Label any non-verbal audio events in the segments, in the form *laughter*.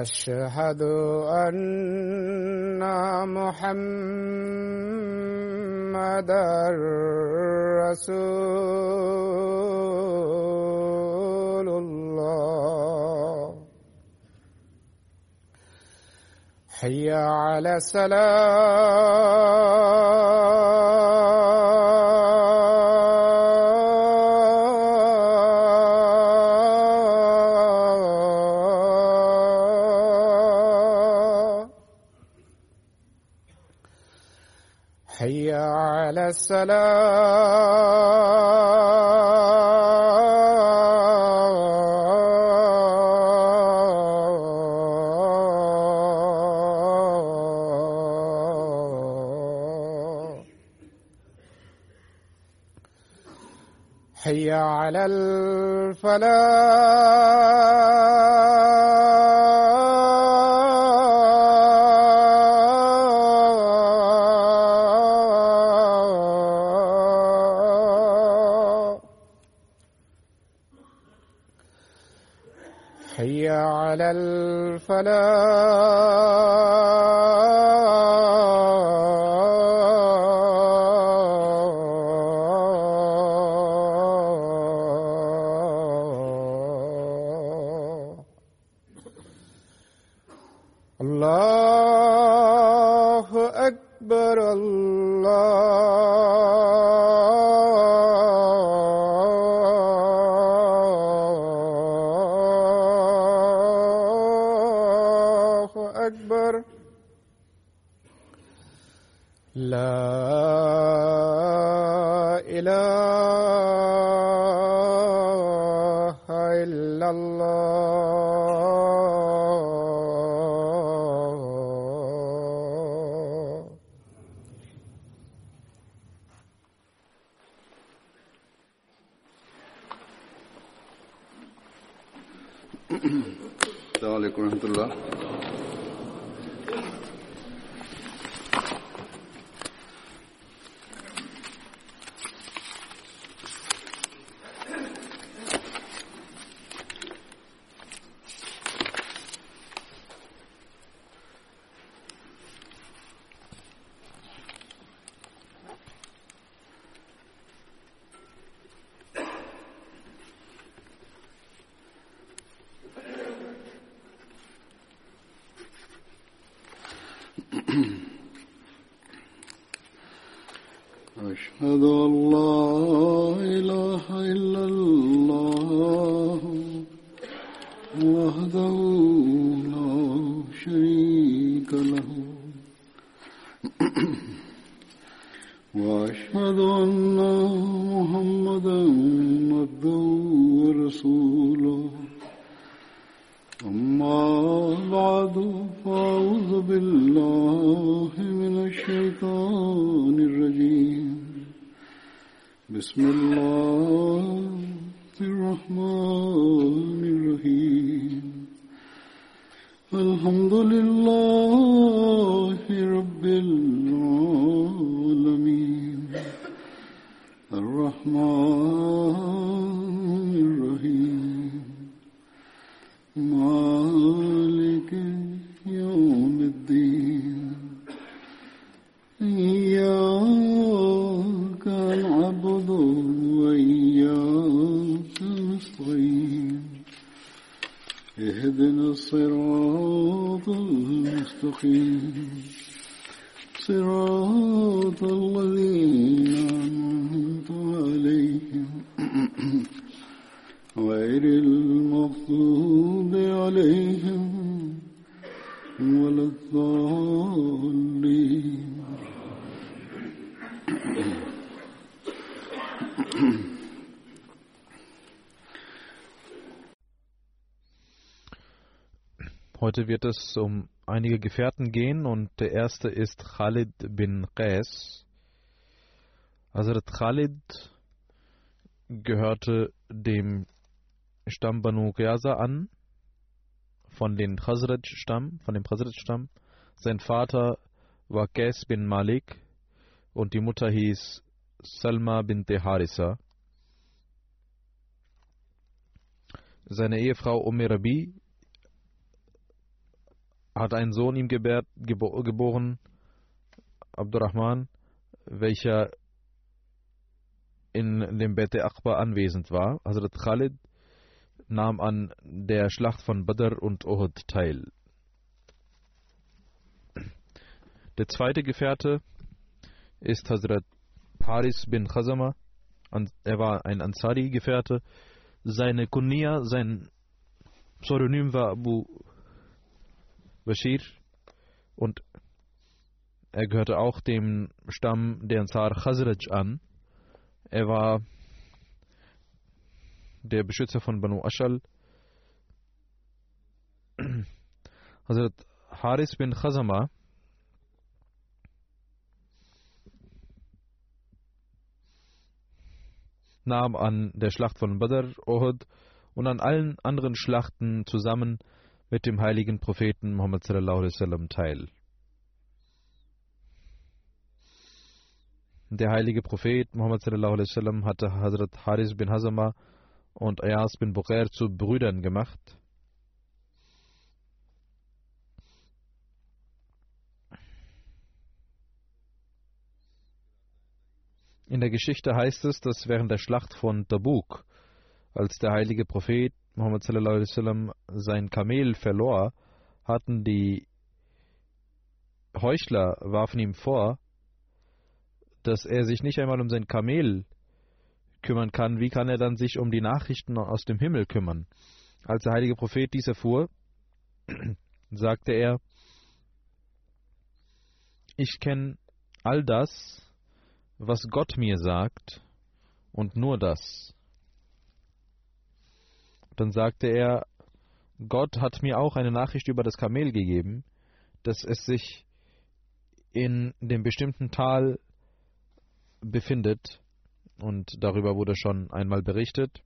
أشهد أن محمد رسول الله. حي على السلام. على السلام. حي على الفلاح. على Heute wird es um einige Gefährten gehen und der erste ist Khalid bin Qais. Hazrat Khalid gehörte dem Stamm Banu Qiyasa an, von den Khazraj-Stamm, von dem Khazraj-Stamm. Sein Vater war Qais bin Malik und die Mutter hieß Salma bin Harisa. Seine Ehefrau Umm Rabi hat einen Sohn ihm gebärt, gebo geboren, Abdurrahman, welcher in dem Bete Akbar anwesend war. Hazrat Khalid nahm an der Schlacht von Badr und Uhud teil. Der zweite Gefährte ist Hazrat Haris bin Khazama. Er war ein Ansari-Gefährte. Seine Kunia, sein Pseudonym war Abu Bashir und er gehörte auch dem Stamm der Ansar Khazraj an. Er war der Beschützer von Banu Ashal. *clears throat* Hazrat Haris bin Khazama nahm an der Schlacht von Badr, Uhud und an allen anderen Schlachten zusammen mit dem heiligen Propheten Muhammad wasallam teil. Der heilige Prophet Muhammad wasallam hatte Hazrat Haris bin Hazama und Ayas bin Bukhair zu Brüdern gemacht. In der Geschichte heißt es, dass während der Schlacht von Tabuk, als der heilige Prophet Muhammad wasallam sein Kamel verlor, hatten die Heuchler warfen ihm vor, dass er sich nicht einmal um sein Kamel kümmern kann, wie kann er dann sich um die Nachrichten aus dem Himmel kümmern? Als der heilige Prophet dies erfuhr, *clears throat* sagte er, ich kenne all das, was Gott mir sagt, und nur das. Dann sagte er, Gott hat mir auch eine Nachricht über das Kamel gegeben, dass es sich in dem bestimmten Tal befindet. Und darüber wurde schon einmal berichtet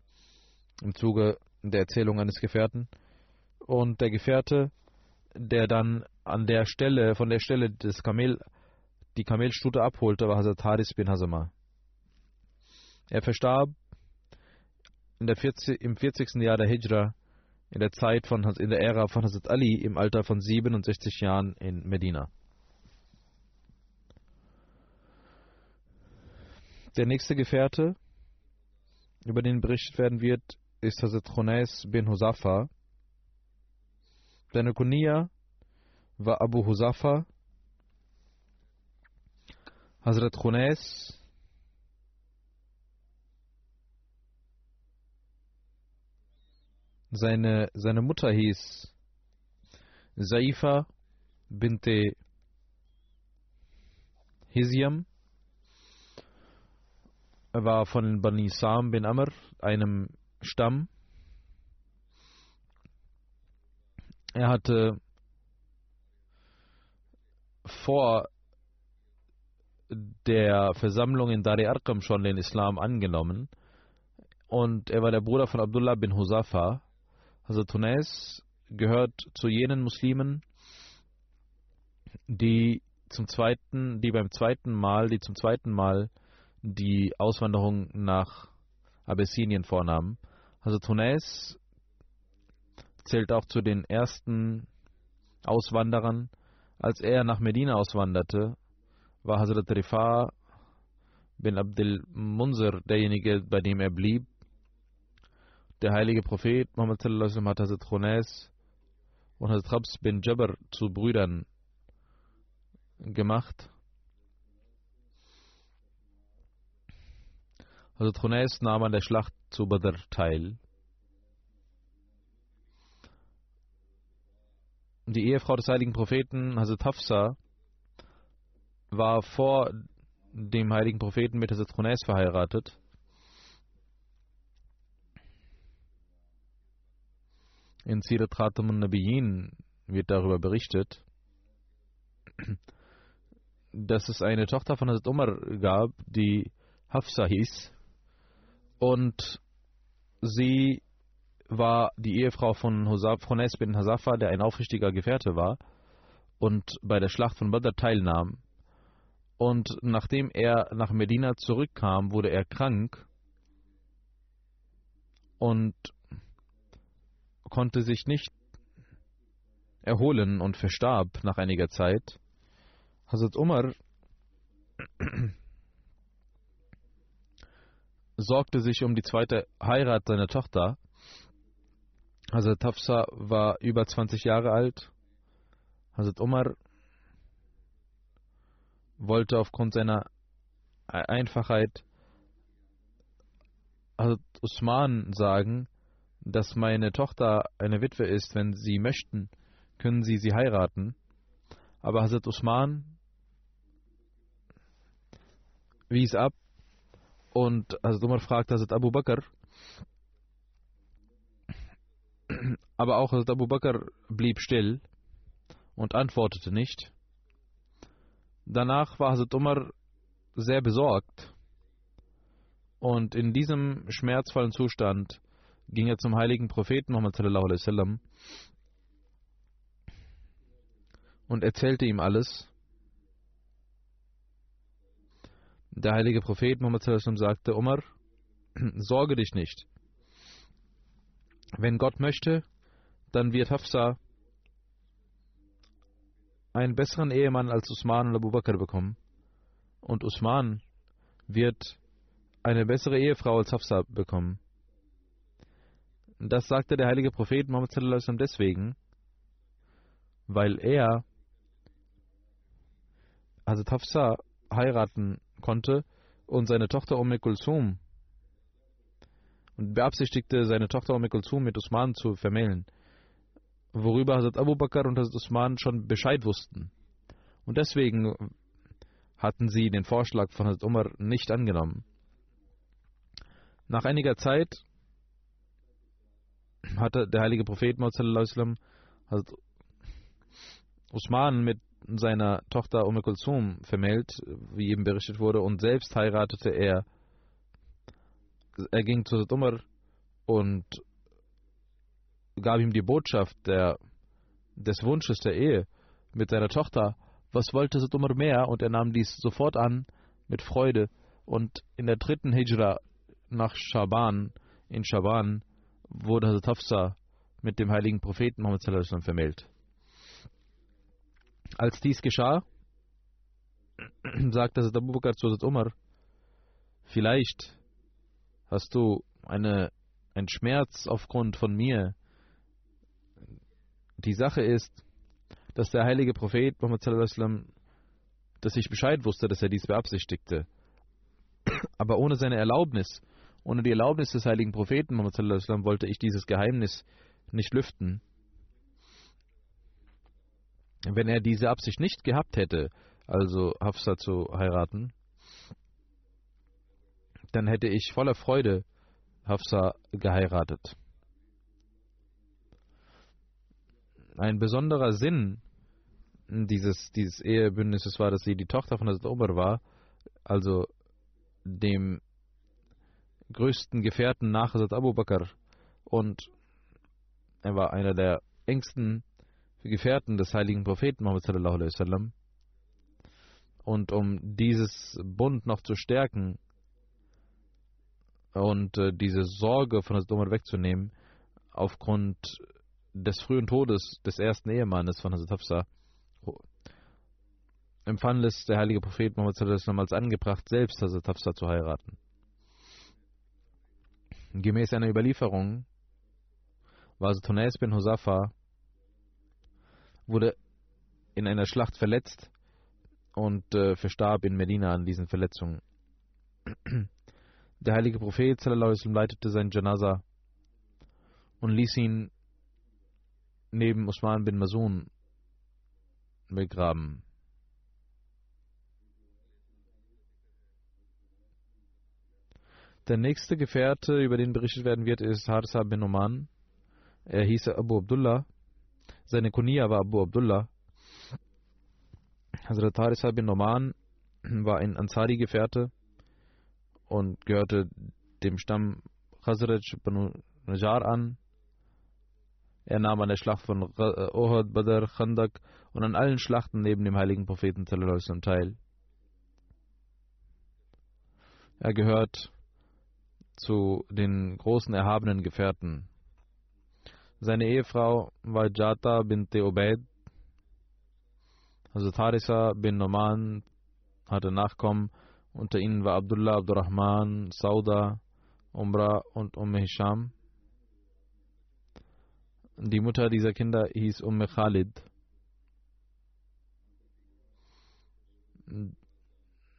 im Zuge der Erzählung eines Gefährten. Und der Gefährte, der dann an der Stelle, von der Stelle des Kamel, die Kamelstute abholte, war Hazrat Haris bin Hazama. Er verstarb in der 40, im 40. Jahr der Hijra, in der Zeit von, in der Ära von Hazrat Ali im Alter von 67 Jahren in Medina. Der nächste Gefährte, über den berichtet werden wird, ist Hazrat Khunais bin Husafa. Seine Kunia war Abu Husafa. Hazrat Khunais seine, seine Mutter hieß Saifa binte Hiziam. Er war von Bani Sam bin Amr, einem Stamm. Er hatte vor der Versammlung in Dari Arqam schon den Islam angenommen und er war der Bruder von Abdullah bin Husafa. Also Tunis gehört zu jenen Muslimen, die zum zweiten, die beim zweiten Mal, die zum zweiten Mal die Auswanderung nach Abessinien vornahmen. Also Tunis zählt auch zu den ersten Auswanderern. Als er nach Medina auswanderte, war Hazrat Rifa bin Abdel Munzir derjenige, bei dem er blieb. der heilige Prophet Muhammad sallallahu wasallam hat Hazrat Khunais und Hazrat Khabs bin Jabr zu Brüdern gemacht. Hazrat Khunais nahm an der Schlacht zu Badr teil. Die Ehefrau des heiligen Propheten, Hazrat Hafsa, war vor dem heiligen Propheten mit Khunais verheiratet. In Sirat Khatam al-Nabiyin wird darüber berichtet, dass es eine Tochter von Hazrat Umar gab, die Hafsa hieß. Und sie war die Ehefrau von Hunes bin Hasafa, der ein aufrichtiger Gefährte war und bei der Schlacht von Badr teilnahm. Und nachdem er nach Medina zurückkam, wurde er krank und konnte sich nicht erholen und verstarb nach einiger Zeit. Hazrat Umar *clears throat* sorgte sich um die zweite Heirat seiner Tochter. Hazrat Hafsa war über 20 Jahre alt. Hazrat Umar wollte aufgrund seiner Einfachheit Hazrat Usman sagen, dass meine Tochter eine Witwe ist. Wenn Sie möchten, können Sie sie heiraten. Aber Hazrat Usman wies ab und Hazrat Umar fragte Hazrat Abu Bakr. Aber auch Hazrat Abu Bakr blieb still und antwortete nicht. Danach war Hazrat Umar sehr besorgt und in diesem schmerzvollen Zustand ging er zum heiligen Propheten Muhammad und erzählte ihm alles. Der heilige Prophet Muhammad sagte, Umar, *clears throat* sorge dich nicht. Wenn Gott möchte, dann wird Hafsa einen besseren Ehemann als Usman und Abu Bakr bekommen. Und Usman wird eine bessere Ehefrau als Hafsa bekommen. Das sagte der heilige Prophet Muhammad deswegen, weil er Hazrat Hafsa heiraten konnte und seine Tochter Umm Kulsum und beabsichtigte, seine Tochter Umm Kulsum mit Usman zu vermählen, worüber Hazrat Abu Bakr und Hazrat Usman schon Bescheid wussten. Und deswegen hatten sie den Vorschlag von Hazrat Umar nicht angenommen. Nach einiger Zeit hatte der heilige Prophet Muhammad Usman mit seiner Tochter Umm Kulsum vermählt, wie eben berichtet wurde, und selbst heiratete er. Er ging zu Umar und gab ihm die Botschaft der, des Wunsches der Ehe mit seiner Tochter. Was wollte Umar mehr? Und er nahm dies sofort an mit Freude. Und in der dritten Hijra nach Schaban, in Schaban, wurde Hazrat Hafsa mit dem heiligen Propheten Muhammad vermählt. Als dies geschah, *clears throat* sagte Hazrat Abu Bakr zu Hazrat Umar, vielleicht hast du eine, einen Schmerz aufgrund von mir. Die Sache ist, dass der heilige Prophet Muhammad dass ich Bescheid wusste, dass er dies beabsichtigte. *clears throat* Aber ohne seine Erlaubnis ohne die Erlaubnis des heiligen Propheten Muhammad wollte ich dieses Geheimnis nicht lüften. Wenn er diese Absicht nicht gehabt hätte, also Hafsa zu heiraten, dann hätte ich voller Freude Hafsa geheiratet. Ein besonderer Sinn dieses, dieses Ehebündnisses war, dass sie die Tochter von Hazrat Umar war, also dem größten Gefährten nach Hazrat Abu Bakr und er war einer der engsten Gefährten des heiligen Propheten Muhammad sallallahu alaihi wasallam. Und um dieses Bund noch zu stärken und äh, diese Sorge von Hazrat Umar wegzunehmen, aufgrund des frühen Todes des ersten Ehemannes von Hazrat Hafsa, empfand es der heilige Prophet Muhammad als angebracht, selbst Hazrat Hafsa zu heiraten. Gemäß einer Überlieferung war also Tunais bin Husafa, wurde in einer Schlacht verletzt und äh, verstarb in Medina an diesen Verletzungen. Der heilige Prophet sallam, leitete sein Janaza und ließ ihn neben Usman bin Masun begraben. Der nächste Gefährte, über den berichtet werden wird, ist Harsa bin Oman. Er hieß Abu Abdullah. Seine Kunia war Abu Abdullah. Hazrat Harisa bin Oman war ein Ansari-Gefährte und gehörte dem Stamm Khazraj Banu Najjar an. Er nahm an der Schlacht von Ohad, Badr, Khandak und an allen Schlachten neben dem heiligen Propheten teil. Er gehört zu den großen erhabenen Gefährten. Seine Ehefrau war Jata bint Ubaid. Also Harisa bin Noman hatte Nachkommen. Unter ihnen war Abdullah, Abdurrahman, Sauda, Umrah und Umm Hisham. Die Mutter dieser Kinder hieß Umm Khalid.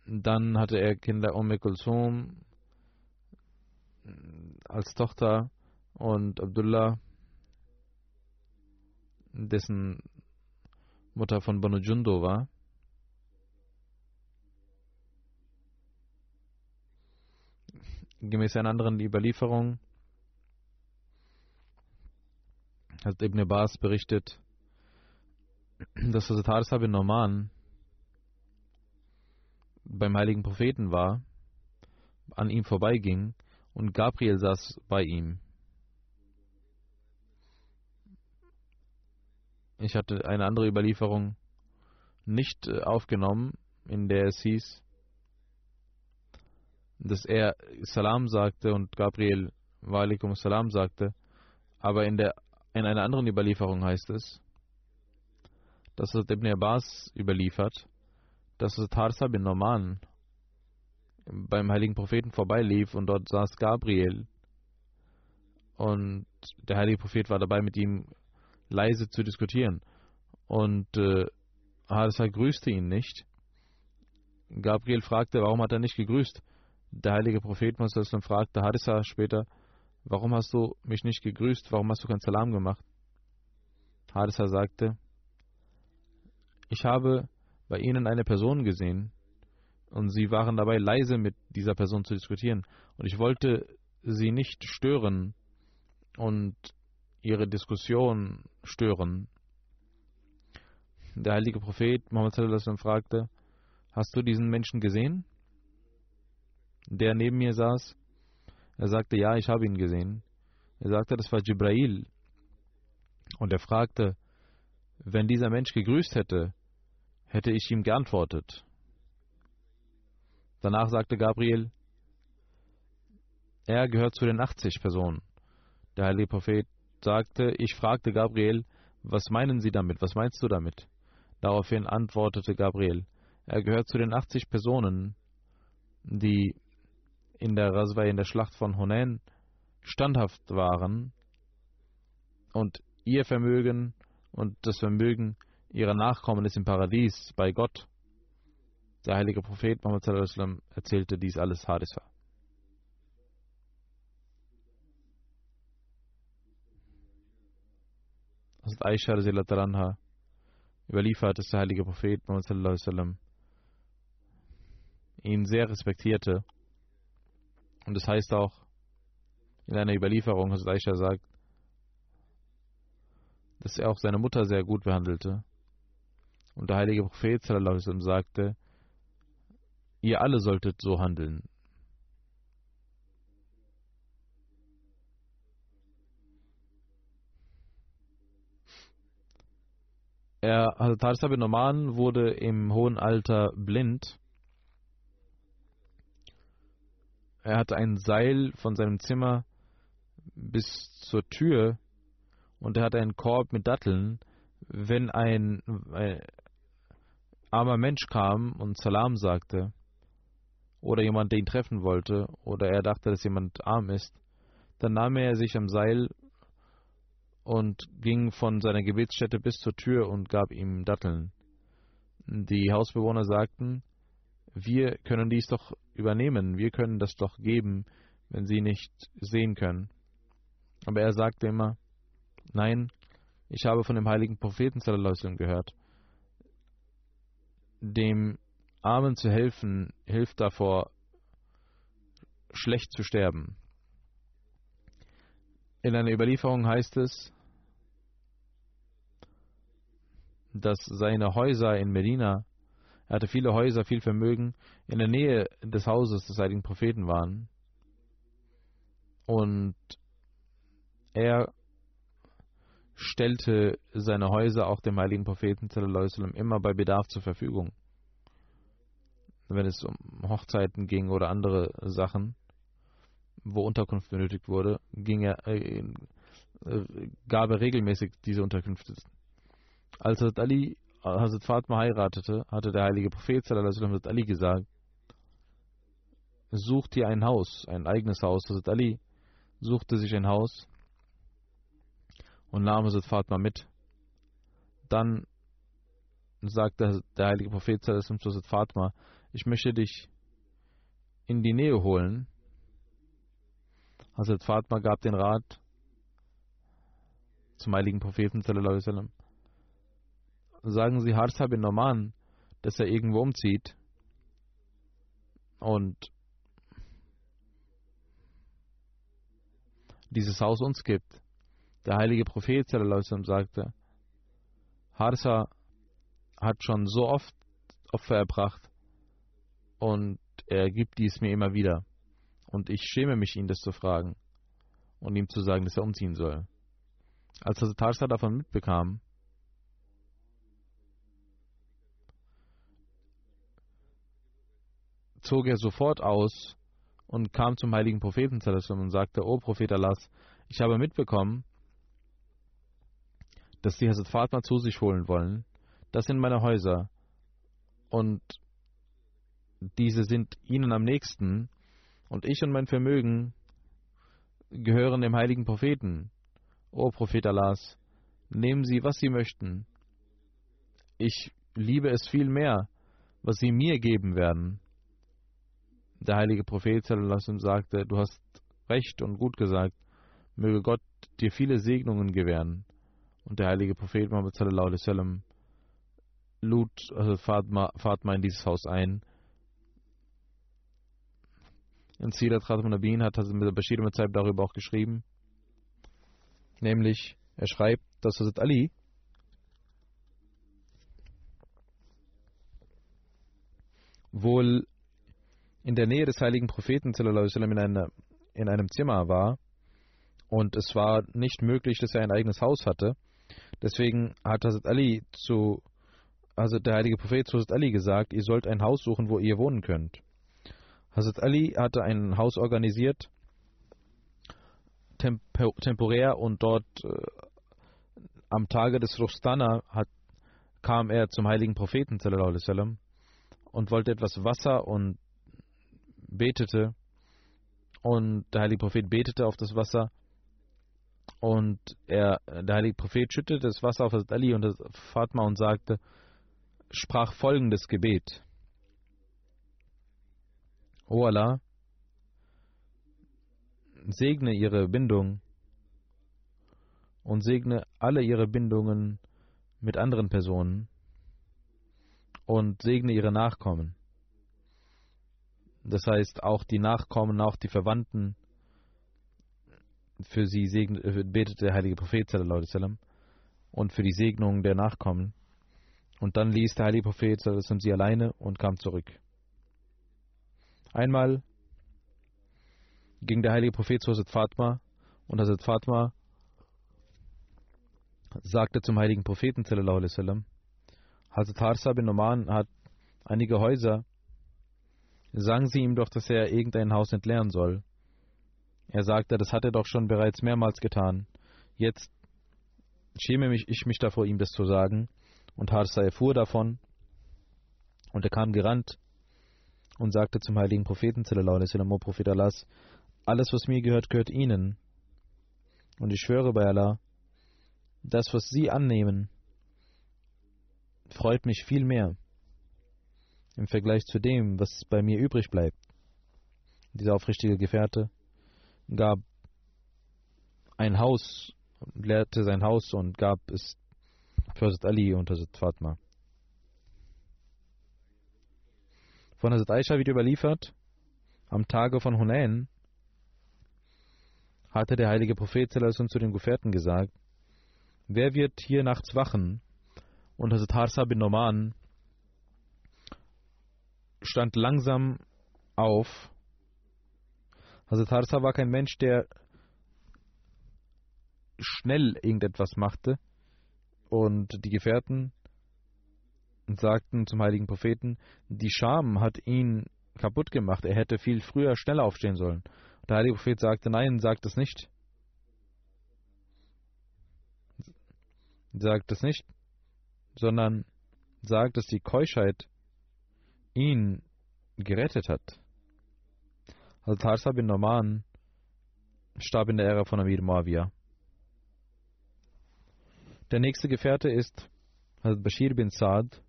Dann hatte er Kinder Umm Kulsum, als Tochter und Abdullah, dessen Mutter von Banu Jundo war. Gemäß einer anderen Überlieferung hat Ibn Abbas berichtet, dass Hazrat Harisa bin Norman beim heiligen Propheten war, an ihm vorbeiging und Gabriel saß bei ihm. Ich hatte eine andere Überlieferung nicht äh, aufgenommen, in der es hieß, dass er Salam sagte und Gabriel Walaikum Salam sagte, aber in, der, in einer anderen Überlieferung heißt es, dass es Ibn Abbas überliefert, dass es Tarsa bin Norman beim heiligen Propheten vorbeilief und dort saß Gabriel und der heilige Prophet war dabei, mit ihm leise zu diskutieren. Und äh, Harisa grüßte ihn nicht. Gabriel fragte, warum hat er nicht gegrüßt? Der heilige Prophet Muslim fragte Harisa später, warum hast du mich nicht gegrüßt? Warum hast du kein Salam gemacht? Harisa sagte, ich habe bei ihnen eine Person gesehen, und sie waren dabei leise mit dieser Person zu diskutieren. Und ich wollte sie nicht stören und ihre Diskussion stören. Der heilige Prophet Muhammad fragte, hast du diesen Menschen gesehen, der neben mir saß? Er sagte, ja, ich habe ihn gesehen. Er sagte, das war Jibrail. Und er fragte, wenn dieser Mensch gegrüßt hätte, hätte ich ihm geantwortet. Danach sagte Gabriel, er gehört zu den 80 Personen. Der heilige Prophet sagte, ich fragte Gabriel, was meinen Sie damit? Was meinst du damit? Daraufhin antwortete Gabriel, er gehört zu den 80 Personen, die in der Raswa, in der Schlacht von Hunain standhaft waren und ihr Vermögen und das Vermögen ihrer Nachkommen ist im Paradies bei Gott. Der heilige Prophet Muhammad erzählte dies alles Harisa. Hazrat Aisha anha überliefert, dass der heilige Prophet Muhammad ihn sehr respektierte. Und das heißt auch in einer Überlieferung, Hazrat Aisha sagt, dass er auch seine Mutter sehr gut behandelte. Und der heilige Prophet sagte, Ihr alle solltet so handeln. Er, also Tarsa bin Oman wurde im hohen Alter blind. Er hatte ein Seil von seinem Zimmer bis zur Tür und er hatte einen Korb mit Datteln. Wenn ein, ein armer Mensch kam und Salam sagte, oder jemand, der ihn treffen wollte, oder er dachte, dass jemand arm ist, dann nahm er sich am Seil und ging von seiner Gebetsstätte bis zur Tür und gab ihm Datteln. Die Hausbewohner sagten, wir können dies doch übernehmen, wir können das doch geben, wenn sie nicht sehen können. Aber er sagte immer, nein, ich habe von dem heiligen Propheten gehört. Dem Armen zu helfen, hilft davor, schlecht zu sterben. In einer Überlieferung heißt es, dass seine Häuser in Medina, er hatte viele Häuser, viel Vermögen, in der Nähe des Hauses des heiligen Propheten waren. Und er stellte seine Häuser auch dem heiligen Propheten immer bei Bedarf zur Verfügung. Wenn es um Hochzeiten ging oder andere Sachen, wo Unterkunft benötigt wurde, er, äh, äh, gab er regelmäßig diese Unterkünfte. Als Ali Hazrat Fatma heiratete, hatte der heilige Prophet Hazrat Ali gesagt, sucht dir ein Haus, ein eigenes Haus. Hazrat Ali suchte sich ein Haus und nahm Hazrat Fatma mit. Dann sagte der heilige Prophet zu Hazrat Fatma, ich möchte dich in die Nähe holen. Hazrat Fatma gab den Rat zum heiligen Propheten sallam, sagen Sie Harsa bin Norman, dass er irgendwo umzieht und dieses Haus uns gibt. Der heilige Prophet sagte, Harsa hat schon so oft Opfer erbracht und er gibt dies mir immer wieder. Und ich schäme mich, ihn das zu fragen und ihm zu sagen, dass er umziehen soll. Als Harsa davon mitbekam, zog er sofort aus und kam zum heiligen Propheten und sagte, O Prophet Allahs, ich habe mitbekommen, dass sie Hazrat Fatma zu sich holen wollen. Das sind meine Häuser. Und diese sind ihnen am nächsten. Und ich und mein Vermögen gehören dem heiligen Propheten. O Prophet Allahs, nehmen Sie, was Sie möchten. Ich liebe es viel mehr, was Sie mir geben werden. Der heilige Prophet sagte, du hast recht und gut gesagt, möge Gott dir viele Segnungen gewähren. Und der heilige Prophet Muhammad lud also Fatma, Fatma in dieses Haus ein. In Sirat Khatam Nabin hat Hazrat Bashir Mazaib darüber auch geschrieben. Nämlich, er schreibt, dass Hazrat Ali wohl in der Nähe des heiligen Propheten in, einem Zimmer war und es war nicht möglich, dass er ein eigenes Haus hatte. Deswegen hat Hazrat Ali zu, also der heilige Prophet zu Hazrat Ali gesagt, ihr sollt ein Haus suchen, wo ihr wohnen könnt. Hazrat Ali hatte ein Haus organisiert, tempo, temporär und dort äh, am Tage des Rustana hat, kam er zum heiligen Propheten und wollte etwas Wasser und betete und der heilige Prophet betete auf das Wasser und er, der heilige Prophet schüttete das Wasser auf das Ali und das Fatma und sagte, sprach folgendes Gebet. O Allah, segne ihre Bindung und segne alle ihre Bindungen mit anderen Personen und segne ihre Nachkommen. Das heißt, auch die Nachkommen, auch die Verwandten, für sie segnet, äh, betet der heilige Prophet und für die Segnung der Nachkommen. Und dann ließ der heilige Prophet sie alleine und kam zurück. Einmal ging der heilige Prophet zu Hazrat Fatma und Hazrat Fatma sagte zum heiligen Propheten Hazrat Harsa bin Oman hat einige Häuser Sagen Sie ihm doch, dass er irgendein Haus entleeren soll. Er sagte, das hat er doch schon bereits mehrmals getan. Jetzt schäme mich, ich mich davor, ihm das zu sagen. Und Harsa erfuhr davon. Und er kam gerannt und sagte zum heiligen Propheten, O Prophet Allahs, alles, was mir gehört, gehört Ihnen. Und ich schwöre bei Allah, Das, was Sie annehmen, freut mich viel mehr im Vergleich zu dem, was bei mir übrig bleibt. Dieser aufrichtige Gefährte gab ein Haus, leerte sein Haus und gab es für Hazrat Ali und Hazrat Fatma. Von Hazrat Aisha wird überliefert, am Tage von Hunayn hatte der heilige Prophet zu den Gefährten gesagt, wer wird hier nachts wachen? Und Hazrat Harsa bin Noman stand langsam auf. Hazrat Harsa war kein Mensch, der schnell irgendetwas machte. Und die Gefährten sagten zum heiligen Propheten, die Scham hat ihn kaputt gemacht. Er hätte viel früher schneller aufstehen sollen. Der heilige Prophet sagte, nein, sagt es nicht. Sagt es nicht, sondern sagt, dass die Keuschheit ihn gerettet hat. Also Tarsa bin Noman starb in der Ära von Amir Muawiyah. Der nächste Gefährte ist Hazrat Bashir bin Saad.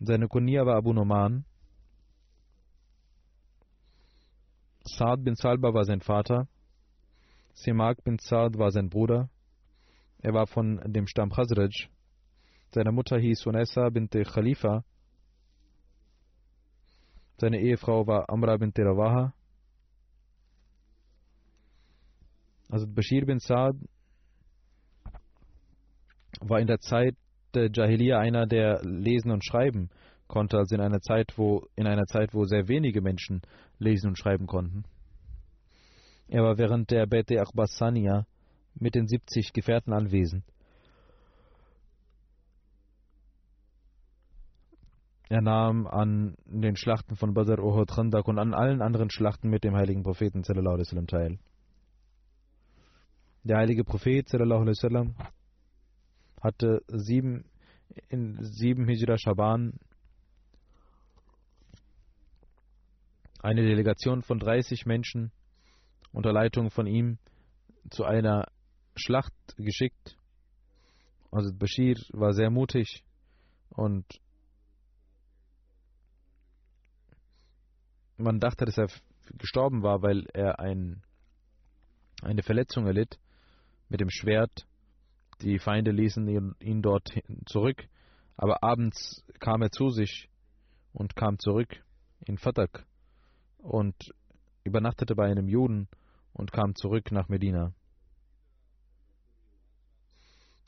Seine Kunia war Abu Noman. Saad bin Salba war sein Vater. Simak bin Saad war sein Bruder. Er war von dem Stamm Khazraj. Seine Mutter hieß Unessa bint Khalifa. Seine Ehefrau war Amra bint Rawaha. Also Bashir bin Saad war in der Zeit der Jahiliya einer, der lesen und schreiben konnte, also in einer Zeit, wo in einer Zeit, wo sehr wenige Menschen lesen und schreiben konnten. Er war während der Bete Akhbasania mit den 70 Gefährten anwesend. Er nahm an den Schlachten von Badr, Uhud, Khandak und an allen anderen Schlachten mit dem heiligen Propheten sallam, teil. Der heilige Prophet sallam, hatte sieben, in sieben Hijra Shaban eine Delegation von 30 Menschen unter Leitung von ihm zu einer Schlacht geschickt. Also Bashir war sehr mutig und man dachte, dass er gestorben war, weil er ein, eine Verletzung erlitt mit dem Schwert. Die Feinde ließen ihn, ihn dort zurück, aber abends kam er zu sich und kam zurück in Fatak und übernachtete bei einem Juden und kam zurück nach Medina.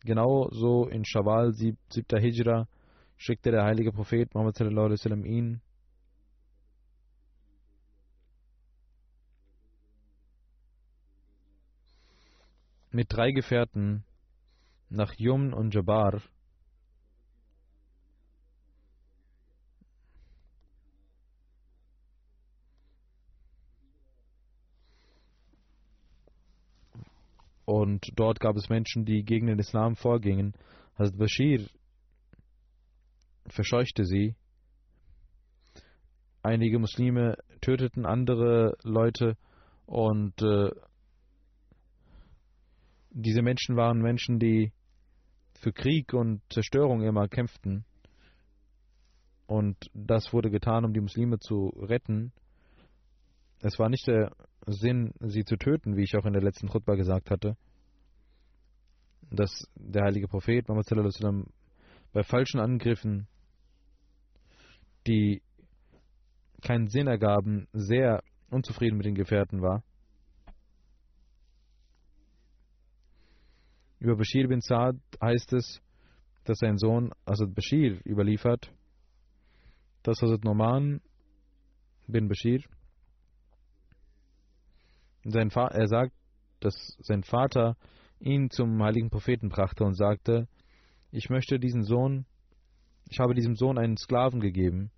Genauso in Shawwal, 7. Hijra, schickte der heilige Prophet Muhammad ihn mit drei Gefährten nach Yumn und Jabar Und dort gab es Menschen, die gegen den Islam vorgingen. Hazrat Bashir verscheuchte sie. Einige Muslime töteten andere Leute und äh, diese Menschen waren Menschen, die für Krieg und Zerstörung immer kämpften. Und das wurde getan, um die Muslime zu retten. Es war nicht der Sinn, sie zu töten, wie ich auch in der letzten Khutbah gesagt hatte, dass der heilige Prophet Muhammad bei falschen Angriffen, die keinen Sinn ergaben, sehr unzufrieden mit den Gefährten war. Über Bashir bin Saad heißt es, dass sein Sohn Asad Bashir überliefert, dass Asad Noman bin Bashir, er sagt, dass sein Vater ihn zum heiligen Propheten brachte und sagte, ich möchte diesen Sohn, ich habe diesem Sohn einen Sklaven gegeben.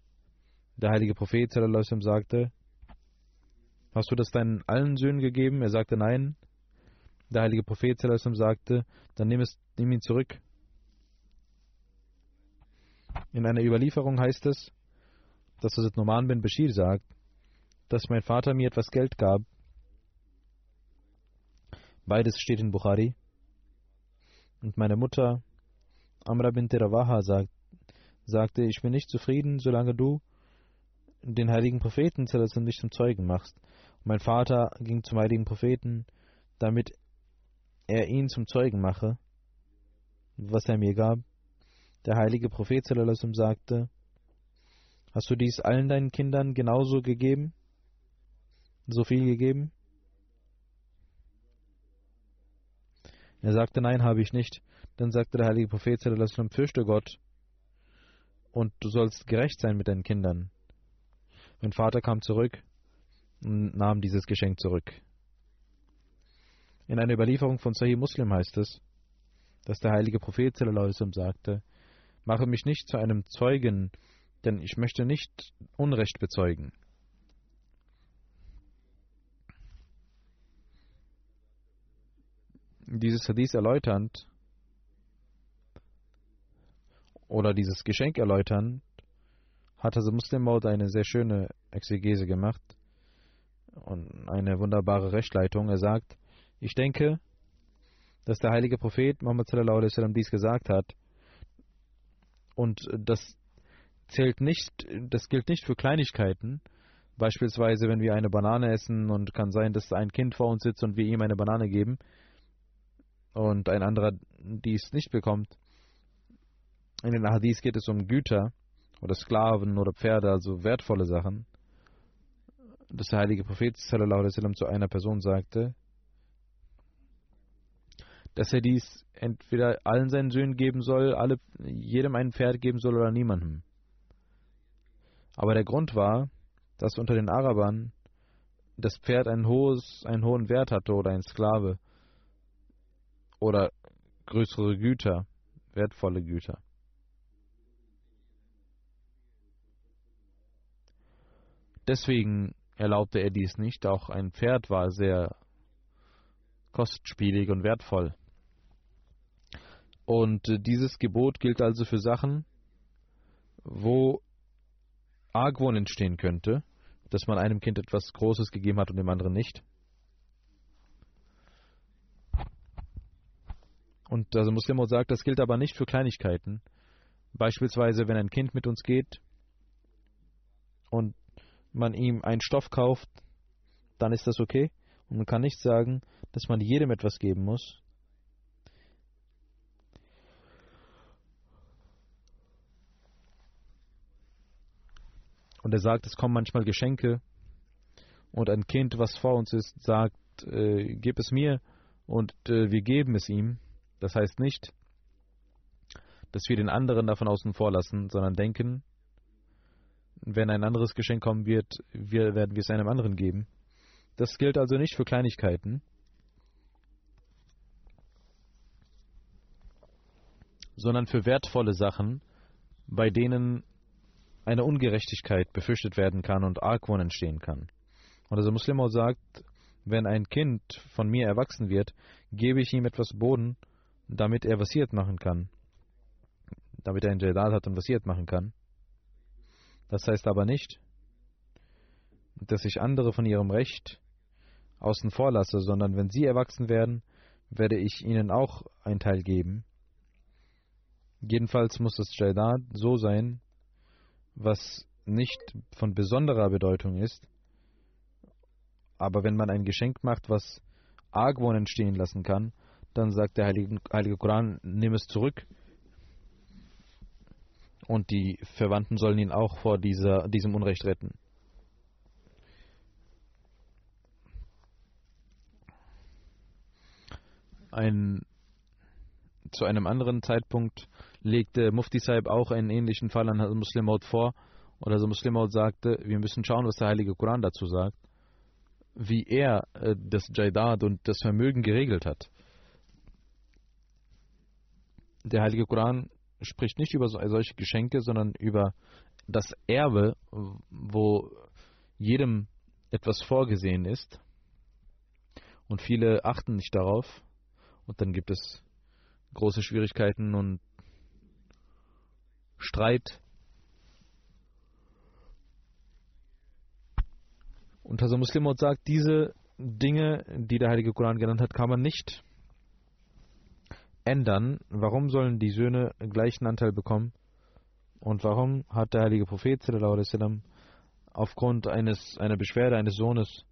Der heilige Prophet sagte, hast du das deinen allen Söhnen gegeben? Er sagte nein. Der heilige Prophet sagte, dann nimm, es, nimm ihn zurück. In einer Überlieferung heißt es, dass Hazrat Noman bin Bashir sagt, dass mein Vater mir etwas Geld gab. Beides steht in Bukhari. Und meine Mutter, Amra bint Rawaha, sagt, sagte, ich bin nicht zufrieden, solange du den heiligen Propheten nicht zum Zeugen machst. Mein Vater ging zum heiligen Propheten, damit er ihn zum Zeugen mache, was er mir gab. Der heilige Prophet sagte, Hast du dies allen deinen Kindern genauso gegeben? So viel gegeben? Er sagte, nein, habe ich nicht. Dann sagte der heilige Prophet, fürchte Gott und du sollst gerecht sein mit deinen Kindern. Mein Vater kam zurück und nahm dieses Geschenk zurück. In einer Überlieferung von Sahih Muslim heißt es, dass der heilige Prophet sagte, mache mich nicht zu einem Zeugen, denn ich möchte nicht Unrecht bezeugen. Dieses Hadith erläuternd oder dieses Geschenk erläuternd hat also Muslim Maud eine sehr schöne Exegese gemacht und eine wunderbare Rechtleitung. Er sagt, ich denke, dass der heilige Prophet Muhammad dies gesagt hat und das zählt nicht, das gilt nicht für Kleinigkeiten. Beispielsweise, wenn wir eine Banane essen und kann sein, dass ein Kind vor uns sitzt und wir ihm eine Banane geben und ein anderer dies nicht bekommt. In den Hadith geht es um Güter oder Sklaven oder Pferde, also wertvolle Sachen. Dass der heilige Prophet sallam, zu einer Person sagte, dass er dies entweder allen seinen Söhnen geben soll, alle, jedem ein Pferd geben soll oder niemandem. Aber der Grund war, dass unter den Arabern das Pferd ein hohes, einen hohen Wert hatte oder ein Sklave oder größere Güter, wertvolle Güter. Deswegen erlaubte er dies nicht, auch ein Pferd war sehr kostspielig und wertvoll. Und dieses Gebot gilt also für Sachen, wo Argwohn entstehen könnte, dass man einem Kind etwas Großes gegeben hat und dem anderen nicht. Und also Muslim sagt, das gilt aber nicht für Kleinigkeiten. Beispielsweise, wenn ein Kind mit uns geht und man ihm einen Stoff kauft, dann ist das okay. Und man kann nicht sagen, dass man jedem etwas geben muss. Und er sagt, es kommen manchmal Geschenke und ein Kind, was vor uns ist, sagt, äh, gib es mir und äh, wir geben es ihm. Das heißt nicht, dass wir den anderen davon außen vor lassen, sondern denken, wenn ein anderes Geschenk kommen wird, wir, werden wir es einem anderen geben. Das gilt also nicht für Kleinigkeiten, sondern für wertvolle Sachen, bei denen eine Ungerechtigkeit befürchtet werden kann und Argwohn entstehen kann. Und also Muslim sagt, wenn ein Kind von mir erwachsen wird, gebe ich ihm etwas Boden, damit er Wasiert machen kann. Damit er ein Jadal hat und Wasiert machen kann. Das heißt aber nicht, dass ich andere von ihrem Recht außen vor lasse, sondern wenn sie erwachsen werden, werde ich ihnen auch einen Teil geben. Jedenfalls muss das Jaidat so sein, was nicht von besonderer Bedeutung ist, aber wenn man ein Geschenk macht, was Argwohn entstehen lassen kann, dann sagt der Heilige, Heilige Koran, nimm es zurück. Und die Verwandten sollen ihn auch vor dieser, diesem Unrecht retten. Ein, zu einem anderen Zeitpunkt legte Mufti Saib auch einen ähnlichen Fall an Muslim vor. Oder so Muslim sagte, wir müssen schauen, was der Heilige Koran dazu sagt. Wie er äh, das Jaidat und das Vermögen geregelt hat. Der Heilige Koran spricht nicht über solche Geschenke, sondern über das Erbe, wo jedem etwas vorgesehen ist. Und viele achten nicht darauf. Und dann gibt es große Schwierigkeiten und Streit. Und Hazar Muslimot sagt, diese Dinge, die der Heilige Koran genannt hat, kann man nicht ändern. Warum sollen die Söhne gleichen Anteil bekommen? Und warum hat der heilige Prophet sallam, aufgrund eines, einer Beschwerde eines Sohnes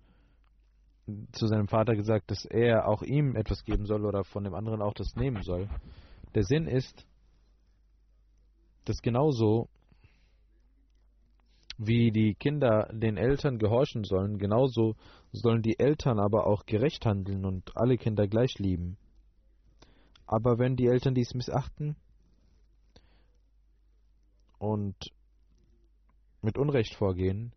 zu seinem Vater gesagt, dass er auch ihm etwas geben soll oder von dem anderen auch das nehmen soll? Der Sinn ist, dass genauso wie die Kinder den Eltern gehorchen sollen, genauso sollen die Eltern aber auch gerecht handeln und alle Kinder gleich lieben. Aber wenn die Eltern dies missachten und mit Unrecht vorgehen,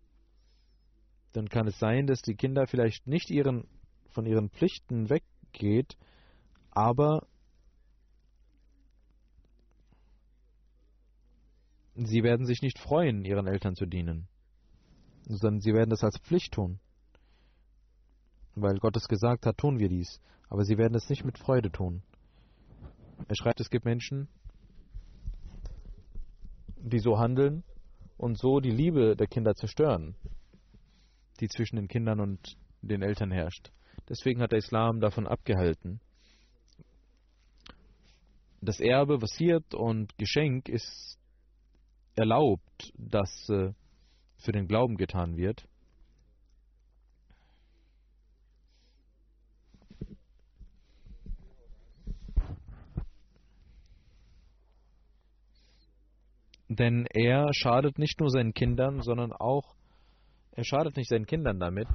dann kann es sein, dass die Kinder vielleicht nicht ihren, von ihren Pflichten weggeht, aber sie werden sich nicht freuen, ihren Eltern zu dienen, sondern sie werden das als Pflicht tun. Weil Gott es gesagt hat, tun wir dies, aber sie werden es nicht mit Freude tun. Er schreibt, es gibt Menschen, die so handeln und so die Liebe der Kinder zerstören, die zwischen den Kindern und den Eltern herrscht. Deswegen hat der Islam davon abgehalten. Das Erbe, Wasiert und Geschenk ist erlaubt, dass äh, für den Glauben getan wird. Denn er schadet nicht nur seinen Kindern, sondern auch, er schadet nicht seinen Kindern damit,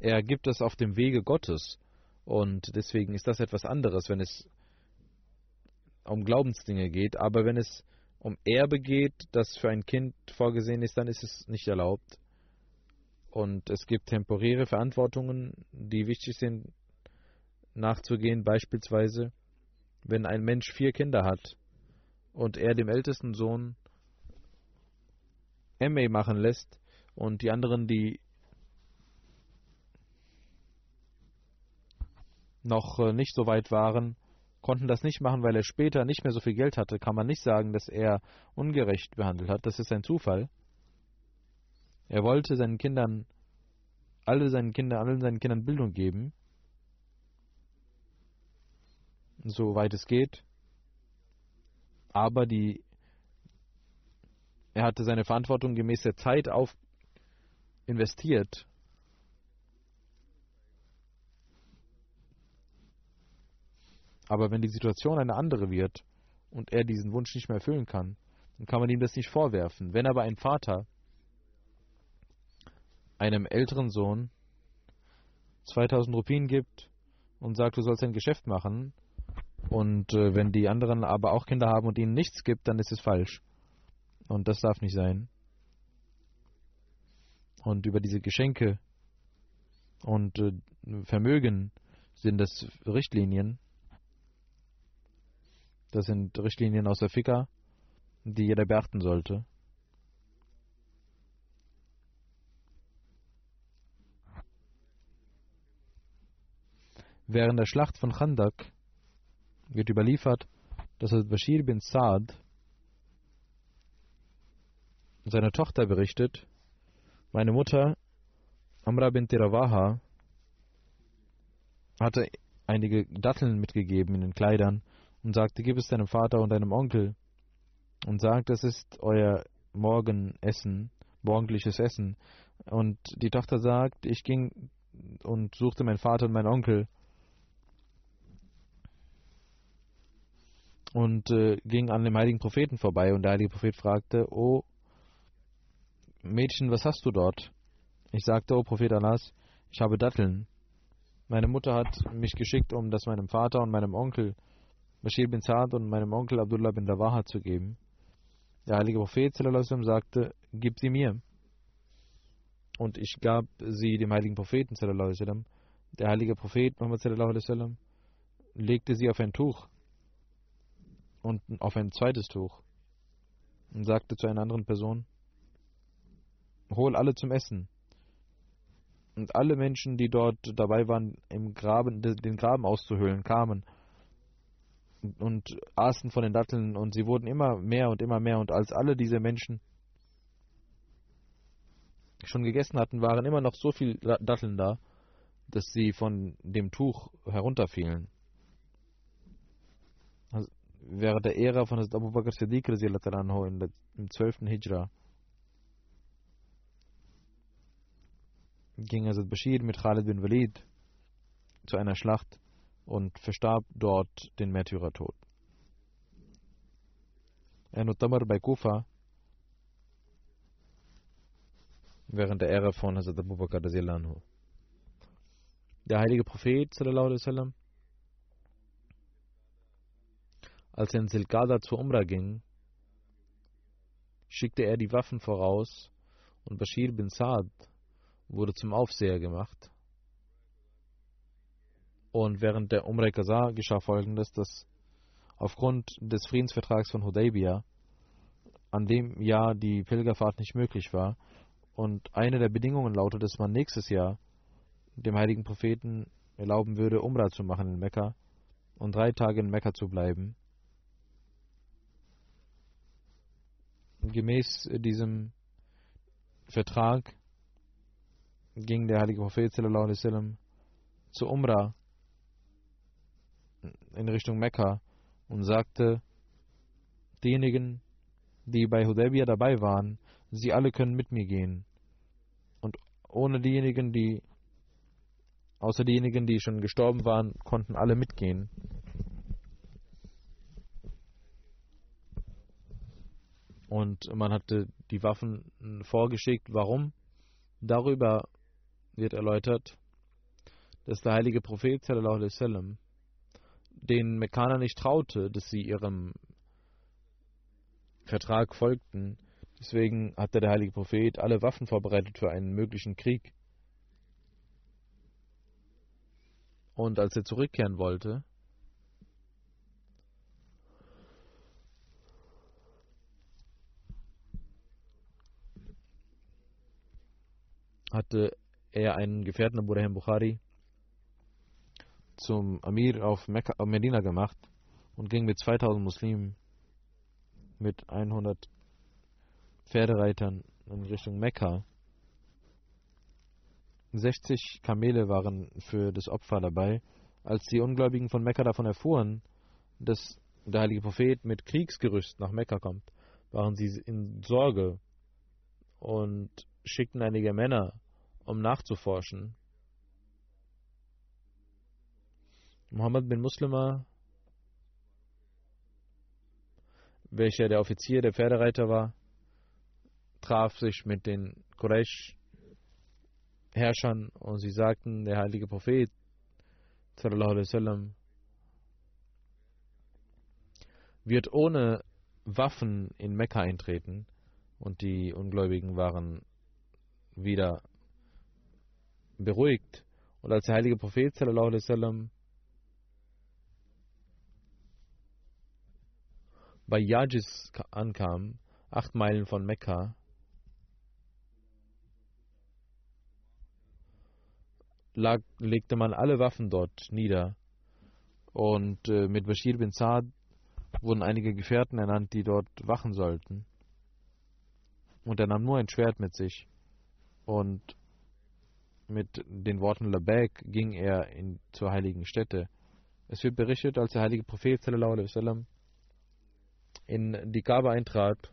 er gibt es auf dem Wege Gottes. Und deswegen ist das etwas anderes, wenn es um Glaubensdinge geht. Aber wenn es um Erbe geht, das für ein Kind vorgesehen ist, dann ist es nicht erlaubt. Und es gibt temporäre Verantwortungen, die wichtig sind nachzugehen. Beispielsweise, wenn ein Mensch vier Kinder hat und er dem ältesten Sohn MA machen lässt und die anderen, die noch äh, nicht so weit waren, konnten das nicht machen, weil er später nicht mehr so viel Geld hatte, kann man nicht sagen, dass er ungerecht behandelt hat. Das ist ein Zufall. Er wollte seinen Kindern, alle seinen Kindern, allen seinen Kindern Bildung geben, soweit es geht. Aber die, er hatte seine Verantwortung gemäß der Zeit auf investiert Aber wenn die Situation eine andere wird und er diesen Wunsch nicht mehr erfüllen kann, dann kann man ihm das nicht vorwerfen. Wenn aber ein Vater einem älteren Sohn 2000 Rupien gibt und sagt, du sollst ein Geschäft machen, und äh, wenn die anderen aber auch Kinder haben und ihnen nichts gibt, dann ist es falsch. Und das darf nicht sein. Und über diese Geschenke und äh, Vermögen sind das Richtlinien, das sind Richtlinien aus der Fika, die jeder beachten sollte. Während der Schlacht von Khandak wird überliefert, dass Bashir bin Saad seine Tochter berichtet, meine Mutter Amra bin Tirawaha hatte einige Datteln mitgegeben in den Kleidern und sagte, gib es deinem Vater und deinem Onkel und sagt, das ist euer Morgenessen, morgendliches Essen. Und die Tochter sagt, ich ging und suchte meinen Vater und meinen Onkel und äh, ging an dem heiligen Propheten vorbei und der heilige Prophet fragte, oh Mädchen, was hast du dort? Ich sagte, oh Prophet Allahs, ich habe Datteln. Meine Mutter hat mich geschickt, um das meinem Vater und meinem Onkel Bashir bin Saad und meinem Onkel Abdullah bin Rawaha zu geben. Der heilige Prophet sallam, sagte, gib sie mir. Und ich gab sie dem heiligen Propheten. Sallam. Der heilige Prophet Muhammad sallam, legte sie auf ein Tuch und auf ein zweites Tuch und sagte zu einer anderen Person, hol alle zum Essen. Und alle Menschen, die dort dabei waren, im Graben, den Graben auszuhöhlen, kamen und aßen von den Datteln und sie wurden immer mehr und immer mehr und als alle diese Menschen schon gegessen hatten, waren immer noch so viele Datteln da, dass sie von dem Tuch herunterfielen. während der Ära von Abu Bakr Siddiq im 12. Hijra ging Hazrat Bashir mit Khalid bin Walid zu einer Schlacht und verstarb dort den Märtyrertod. Tamar bei Kufa während der Ära von Hazrat Abu Bakr. Der heilige Prophet sallallahu alaihi wasallam als er in Silkada zur Umrah ging, schickte er die Waffen voraus und Bashir bin Saad wurde zum Aufseher gemacht. Und während der Umrah Qazar geschah folgendes, dass aufgrund des Friedensvertrags von Hudaybiyah an dem Jahr die Pilgerfahrt nicht möglich war und eine der Bedingungen lautet, dass man nächstes Jahr dem heiligen Propheten erlauben würde, Umrah zu machen in Mekka und drei Tage in Mekka zu bleiben. Gemäß diesem Vertrag ging der heilige Prophet sallam, zu Umrah in Richtung Mekka und sagte, diejenigen, die bei Hudaybiyah dabei waren, sie alle können mit mir gehen. Und ohne diejenigen, die, außer diejenigen, die schon gestorben waren, konnten alle mitgehen. Und man hatte die Waffen vorgeschickt. Warum? Darüber wird erläutert, dass der heilige Prophet sallam, den Mekkaner nicht traute, dass sie ihrem Vertrag folgten, Deswegen hatte der heilige Prophet alle Waffen vorbereitet für einen möglichen Krieg. Und als er zurückkehren wollte, hatte er einen Gefährten Abu Rahim Bukhari zum Amir auf, Mekka, Medina gemacht und ging mit 2000 Muslimen mit 100 Pferdereitern in Richtung Mekka. 60 Kamele waren für das Opfer dabei. Als die Ungläubigen von Mekka davon erfuhren, dass der heilige Prophet mit Kriegsgerüst nach Mekka kommt, waren sie in Sorge und schickten einige Männer, um nachzuforschen. Muhammad bin Muslima, welcher der Offizier der Pferdereiter war, traf sich mit den Quraysh-Herrschern und sie sagten, der heilige Prophet sallam, wird ohne Waffen in Mekka eintreten und die Ungläubigen waren wieder beruhigt. Und als der heilige Prophet sallam, bei Yajis ankam, acht Meilen von Mekka, lag, legte man alle Waffen dort nieder. Und äh, mit Bashir bin Saad wurden einige Gefährten ernannt, die dort wachen sollten. Und er nahm nur ein Schwert mit sich. Und mit den Worten Labek ging er in, zur heiligen Stätte. Es wird berichtet, als der heilige Prophet sallam, in die Kaaba eintrat,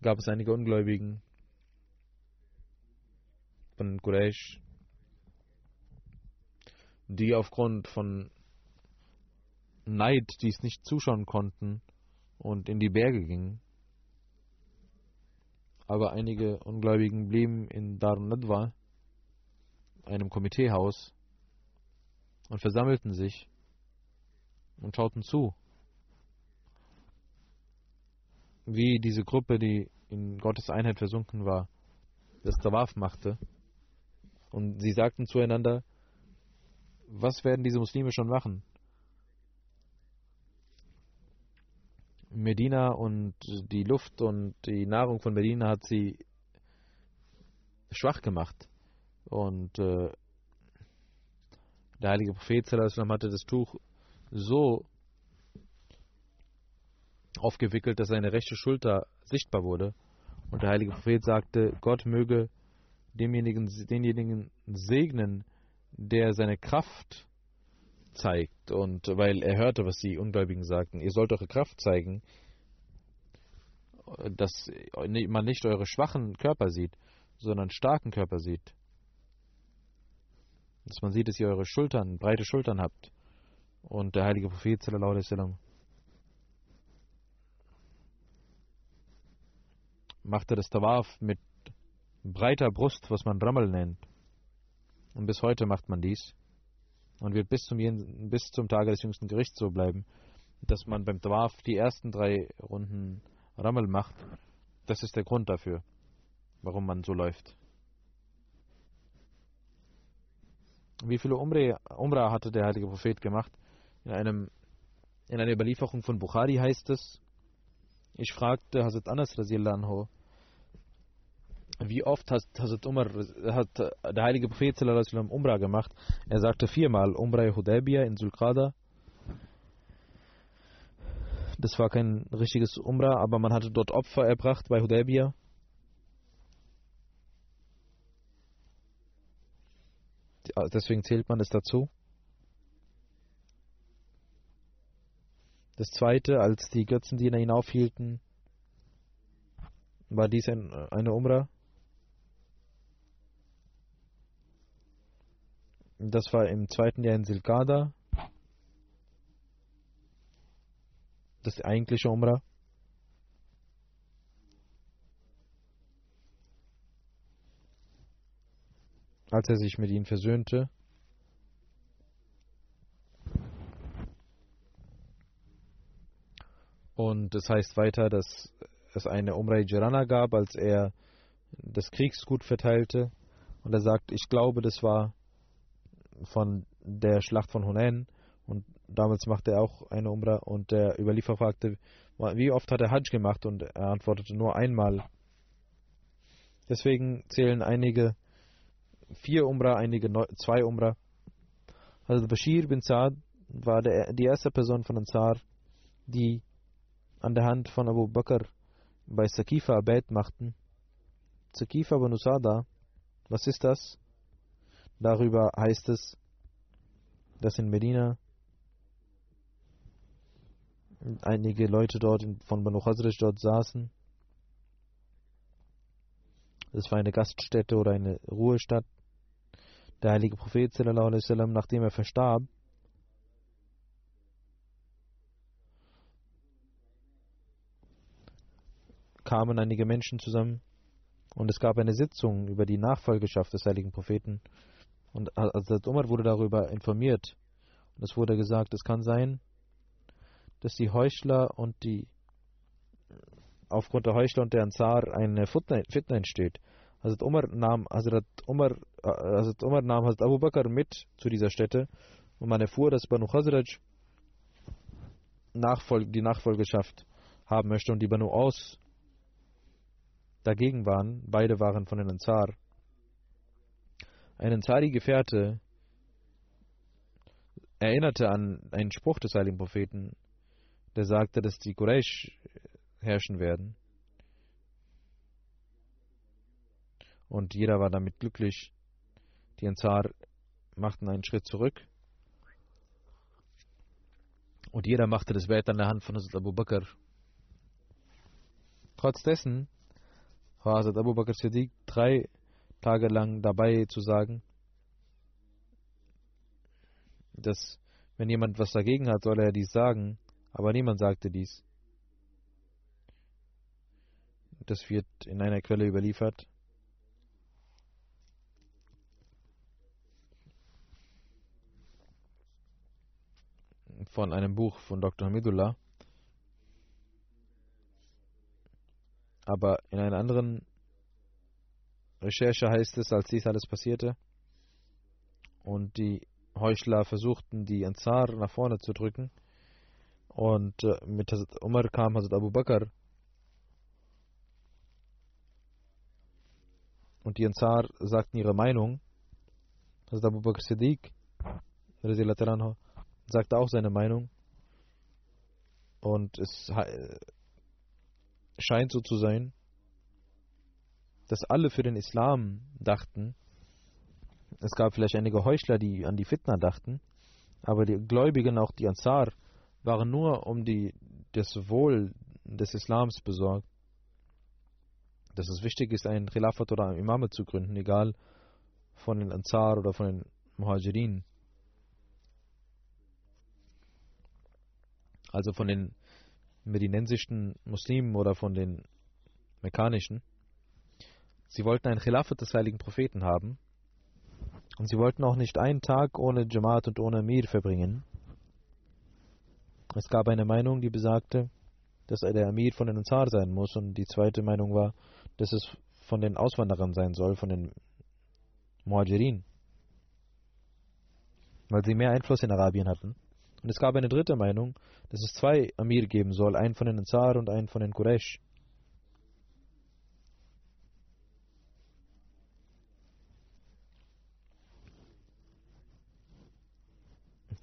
gab es einige Ungläubigen von Quraysh, die aufgrund von Neid dies nicht zuschauen konnten und in die Berge gingen. Aber einige Ungläubigen blieben in Darun Nadwa, einem Komiteehaus, und versammelten sich und schauten zu, wie diese Gruppe, die in Gottes Einheit versunken war, das Tawaf machte. Und sie sagten zueinander, was werden diese Muslime schon machen? Medina und die Luft und die Nahrung von Medina hat sie schwach gemacht. Und äh, der heilige Prophet hatte das Tuch so aufgewickelt, dass seine rechte Schulter sichtbar wurde. Und der heilige Prophet sagte, Gott möge demjenigen, denjenigen segnen, der seine Kraft zeigt. Und weil er hörte, was die Ungläubigen sagten, ihr sollt eure Kraft zeigen, dass man nicht eure schwachen Körper sieht, sondern starken Körper sieht. Dass man sieht, dass ihr eure Schultern, breite Schultern habt. Und der heilige Prophet sallallahu alaihi wasallam machte das Tawaf mit breiter Brust, was man Rammel nennt. Und bis heute macht man dies. Und wird bis zum, bis zum Tage des jüngsten Gerichts so bleiben, dass man beim Tawaf die ersten drei Runden Rammel macht. Das ist der Grund dafür, warum man so läuft. Wie viele Umrah hatte der heilige Prophet gemacht? In, einem, in einer Überlieferung von Bukhari heißt es, ich fragte Hazrat Anas anhu, wie oft hat Hazrat Umar, hat der heilige Prophet sallam, Umrah gemacht? Er sagte viermal Umrah Hudaybiyah in Sulqada. Das war kein richtiges Umrah, aber man hatte dort Opfer erbracht bei Hudaybiyah. Deswegen zählt man es dazu. Das zweite, als die Götzendiener ihn aufhielten, war dies ein, eine Umrah. Das war im zweiten Jahr in Silkada. Das eigentliche Umrah. Als er sich mit ihnen versöhnte. Und es heißt weiter, dass es eine Umrah Jirana gab, als er das Kriegsgut verteilte. Und er sagt, ich glaube, das war von der Schlacht von Hunain und damals machte er auch eine Umrah und der Überliefer fragte, wie oft hat er Hajj gemacht und er antwortete nur einmal. Deswegen zählen einige vier Umrah, einige zwei Umrah. Also Bashir bin Saad war der, die erste Person von Ansar, die an der Hand von Abu Bakr bei Sakifa Abed machten. Sakifa bin Usada, was ist das? Darüber heißt es, dass in Medina einige Leute dort von Banu Khazraj dort saßen. Es war eine Gaststätte oder eine Ruhestadt. Der heilige Prophet, sallam, nachdem er verstarb, kamen einige Menschen zusammen und es gab eine Sitzung über die Nachfolgeschaft des heiligen Propheten. Und Hazrat Umar wurde darüber informiert. Und es wurde gesagt, es kann sein, dass die Heuchler und die aufgrund der Heuchler und der Ansar eine Fitna entsteht. Hazrat Umar nahm Hazrat Umar, äh, Hazrat Umar nahm Hazrat Abu Bakr mit zu dieser Stätte und man erfuhr, dass Banu Khazraj Nachfolge, die Nachfolgeschaft haben möchte und die Banu Aus dagegen waren. Beide waren von den Ansar. Ein Ansari-Gefährte erinnerte an einen Spruch des heiligen Propheten, der sagte, dass die Quraysh herrschen werden. Und jeder war damit glücklich. Die Ansar machten einen Schritt zurück. Und jeder machte das Wert an der Hand von Hazrat Abu Bakr. Trotz dessen war Hazrat Abu Bakr Siddiq drei Tage lang dabei zu sagen, dass wenn jemand was dagegen hat, soll er dies sagen, aber niemand sagte dies. Das wird in einer Quelle überliefert. Von einem Buch von Dr. Hamidullah. Aber in einer anderen Recherche heißt es, als dies alles passierte. Und die Heuchler versuchten, die Ansar nach vorne zu drücken. Und äh, mit Hazrat Umar kam Hazrat Abu Bakr. Und die Ansar sagten ihre Meinung. Hazrat Abu Bakr Siddiq sagte auch seine Meinung. Und es scheint so zu sein, dass alle für den Islam dachten. Es gab vielleicht einige Heuchler, die an die Fitna dachten, Aber die Gläubigen, auch die Ansar, waren nur um die, das Wohl des Islams besorgt. Dass es wichtig ist, ein Khilafat oder ein Imame zu gründen, egal von den Ansar oder von den Muhajirin. Also von den medinensischen Muslimen oder von den mekkanischen. Sie wollten ein Khilafat des heiligen Propheten haben. Und sie wollten auch nicht einen Tag ohne Jamaat und ohne Amir verbringen. Es gab eine Meinung, die besagte, dass der Amir von den Ansar sein muss. Und die zweite Meinung war, dass es von den Auswanderern sein soll, von den Muhajirin. Weil sie mehr Einfluss in Arabien hatten. Und es gab eine dritte Meinung, dass es zwei Amir geben soll, einen von den Ansar und einen von den Quraysh.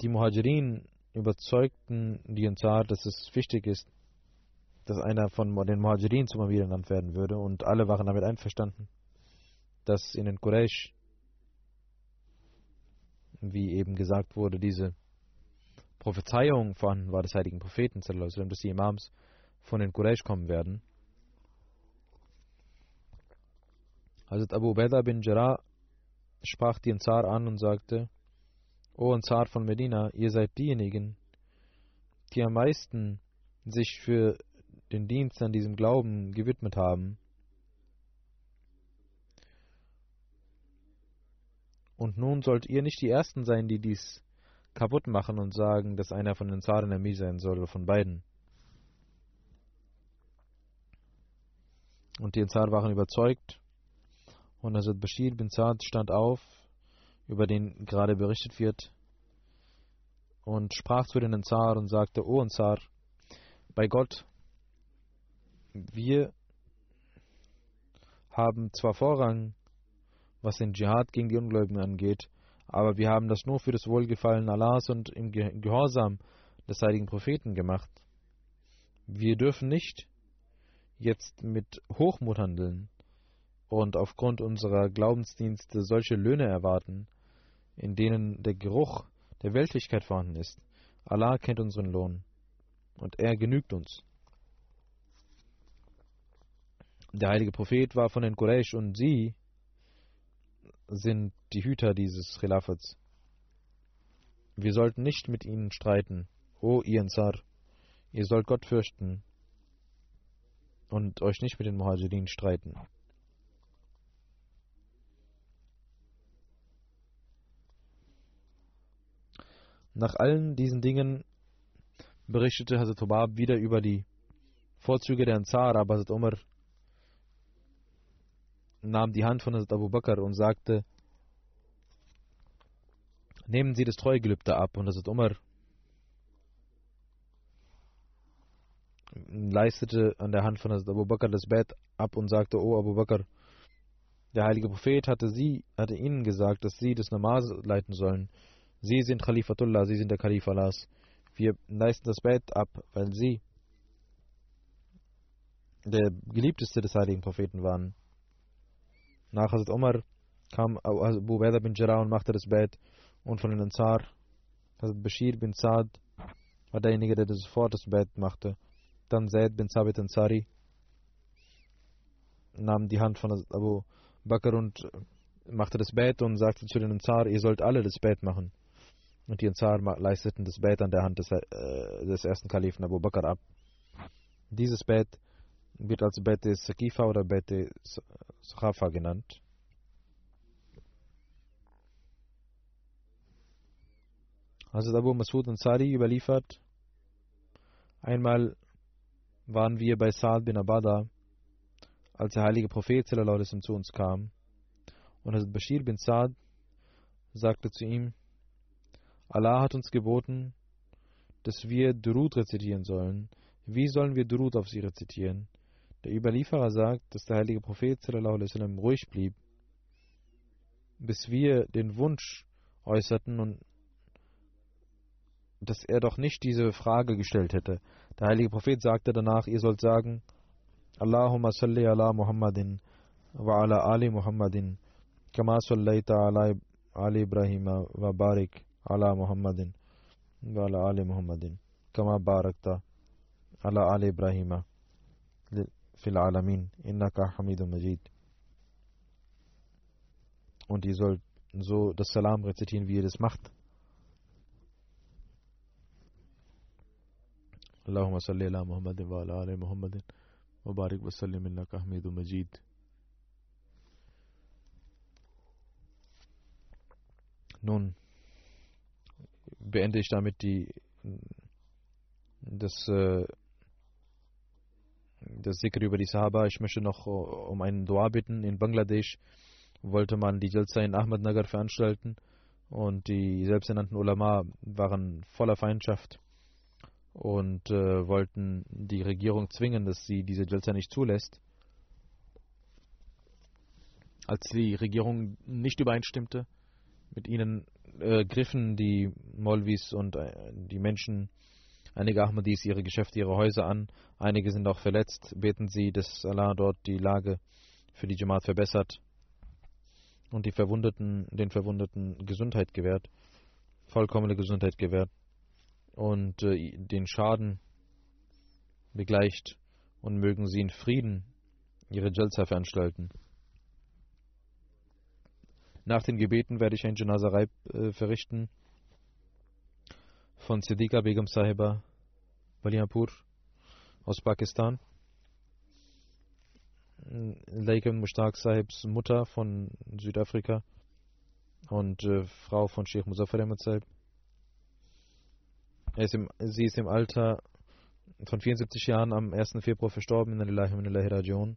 Die Muhajirin überzeugten die Ansar, dass es wichtig ist, dass einer von den Muhajirin zum Amir ernannt werden würde und alle waren damit einverstanden, dass in den Quraysh, wie eben gesagt wurde, diese Prophezeiung vorhanden war des heiligen Propheten, dass die Imams von den Quraysh kommen werden. Hazrat Abu Ubaidah bin Jarrah sprach die Ansar an und sagte, O Ansar von Medina, ihr seid diejenigen, die am meisten sich für den Dienst an diesem Glauben gewidmet haben. Und nun sollt ihr nicht die Ersten sein, die dies kaputt machen und sagen, dass einer von den Zaren Ami sein soll oder von beiden. Und die Ansar waren überzeugt. Und Hazrat Bashir bin Saad stand auf über den gerade berichtet wird, und sprach zu den Ansar und sagte, O Ansar, bei Gott, wir haben zwar Vorrang, was den Dschihad gegen die Ungläubigen angeht, aber wir haben das nur für das Wohlgefallen Allahs und im Gehorsam des heiligen Propheten gemacht. Wir dürfen nicht jetzt mit Hochmut handeln und aufgrund unserer Glaubensdienste solche Löhne erwarten, in denen der Geruch der Weltlichkeit vorhanden ist. Allah kennt unseren Lohn und er genügt uns. Der heilige Prophet war von den Quraysh und sie sind die Hüter dieses Khilafats. Wir sollten nicht mit ihnen streiten. O ihr Ansar, ihr sollt Gott fürchten und euch nicht mit den Muhajirin streiten. Nach allen diesen Dingen berichtete Hazrat Hubab wieder über die Vorzüge der Ansar, aber Hazrat Umar nahm die Hand von Hazrat Abu Bakr und sagte, nehmen Sie das Treugelübde ab. Und Hazrat Umar leistete an der Hand von Hazrat Abu Bakr das Bett ab und sagte, O Abu Bakr, der heilige Prophet hatte sie, hatte ihnen gesagt, dass sie das Namaz leiten sollen. Sie sind Khalifatullah, Sie sind der Kalif Allahs. Wir leisten das Bett ab, weil Sie der geliebteste des heiligen Propheten waren. Nach Hazrat Umar kam Abu Ubaidah bin Jarrah und machte das Bett und von den Ansar Hazrat Bashir bin Saad war derjenige, der sofort das Bett machte. Dann Zaid bin Sabit Ansari nahm die Hand von Abu Bakr und machte das Bett und sagte zu den Ansar, ihr sollt alle das Bett machen. Und die Ansar leisteten das Bett an der Hand des, äh, des ersten Kalifen Abu Bakr ab. Dieses Bett wird als Bett des Sakifa oder Bett des Sakhafa genannt. Hazrat Abu Masud Ansari überliefert, einmal waren wir bei Saad bin Abada, als der heilige Prophet zu uns kam. Und Hazrat Bashir bin Saad sagte zu ihm, Allah hat uns geboten, dass wir Durud rezitieren sollen. Wie sollen wir Durud auf sie rezitieren? Der Überlieferer sagt, dass der heilige Prophet sallam, ruhig blieb, bis wir den Wunsch äußerten und dass er doch nicht diese Frage gestellt hätte. Der heilige Prophet sagte danach, ihr sollt sagen, Allahumma salli ala Muhammadin wa ala Ali Muhammadin kama sallaita ala Ali Ibrahim wa barik ala Muhammadin وعلى آل محمد كما باركت على آل إبراهيم في العالمين. إنك حميد مجيد. Und ihr sollt so das Salam rezitieren, wie ihr das macht. اللهم صل على محمد وعلى آل محمد وبارك وسلم إنك حميد مجيد Nun beende ich damit die das äh, das Sikr über die Sahaba. Ich möchte noch um einen Dua bitten. In Bangladesch wollte man die Jalsa in Ahmednagar veranstalten und die selbsternannten Ulama waren voller Feindschaft und äh, wollten die Regierung zwingen, dass sie diese Jalsa nicht zulässt. Als die Regierung nicht übereinstimmte mit ihnen, äh, griffen die Molvis und äh, die Menschen, einige Ahmadis, ihre Geschäfte, ihre Häuser an. Einige sind auch verletzt. Beten sie, dass Allah dort die Lage für die Jamaat verbessert und die Verwundeten, den Verwundeten Gesundheit gewährt, vollkommene Gesundheit gewährt und äh, den Schaden begleicht und mögen sie in Frieden ihre Jalsa veranstalten. Nach den Gebeten werde ich ein Janazarei äh, verrichten von Siddiqa Begum Sahiba Baliapur aus Pakistan. Laikam Mushtaq Sahibs Mutter von Südafrika und äh, Frau von Sheikh Muzaffar Ahmad Sahib. Ist im, sie ist im Alter von 74 Jahren am 1. Februar verstorben in der Rajon.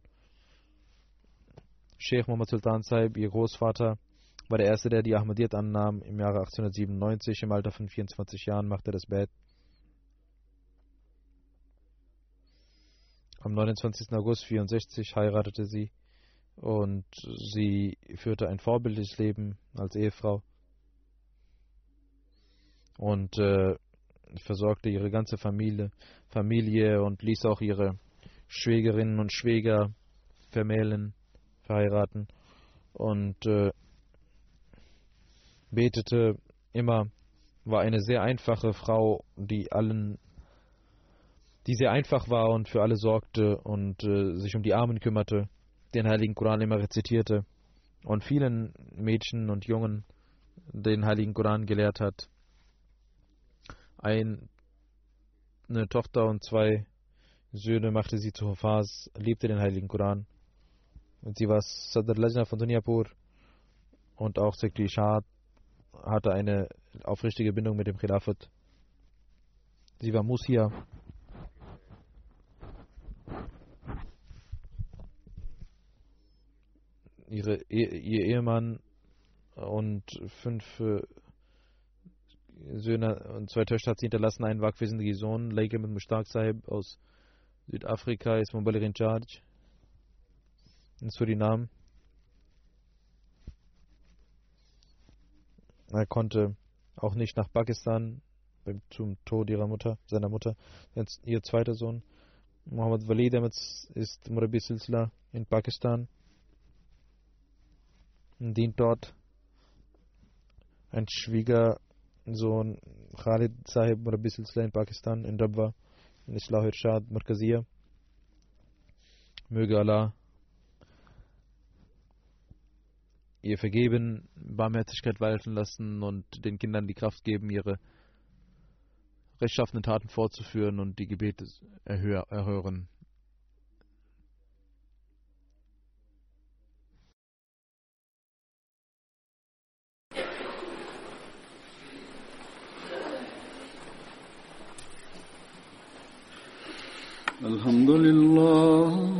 Sheikh Muhammad Sultan Sahib, ihr Großvater, war der erste, der die Ahmadiyyat annahm. Im Jahre 1897, im Alter von 24 Jahren, machte er das Bett. Am 29. August 64 heiratete sie und sie führte ein vorbildliches Leben als Ehefrau und äh, versorgte ihre ganze Familie, Familie und ließ auch ihre Schwägerinnen und Schwäger vermählen, verheiraten und äh, betete immer, war eine sehr einfache Frau, die allen, die sehr einfach war und für alle sorgte und äh, sich um die Armen kümmerte, den Heiligen Koran immer rezitierte und vielen Mädchen und Jungen den Heiligen Koran gelehrt hat ein, eine Tochter und zwei Söhne machte sie zu Hafaz, liebte den Heiligen Koran. Und sie war Sadr Lajna von Dunyapur und auch Sekri Shah hatte eine aufrichtige Bindung mit dem Khilafat. Sie war Musia. Ihre, ihr Ehemann und fünf Söhne und zwei Töchter hat sie hinterlassen, einen wagwissenden Sohn, Leike mit Mushtaq Sahib aus Südafrika, ist Mobile in Charge in Suriname. Er konnte auch nicht nach Pakistan zum Tod ihrer Mutter, seiner Mutter. Jetzt ihr zweiter Sohn, Muhammad Walid ist Murabi Silsila in Pakistan und dient dort. Ein Schwieger Sohn Khalid Sahib Murabi Silsila in Pakistan, in Rabwa, in Islah Irshad, Markazia. Möge Allah ihr vergeben, Barmherzigkeit walten lassen und den Kindern die Kraft geben, ihre rechtschaffenen Taten fortzuführen und die Gebete erhören. الحمد لله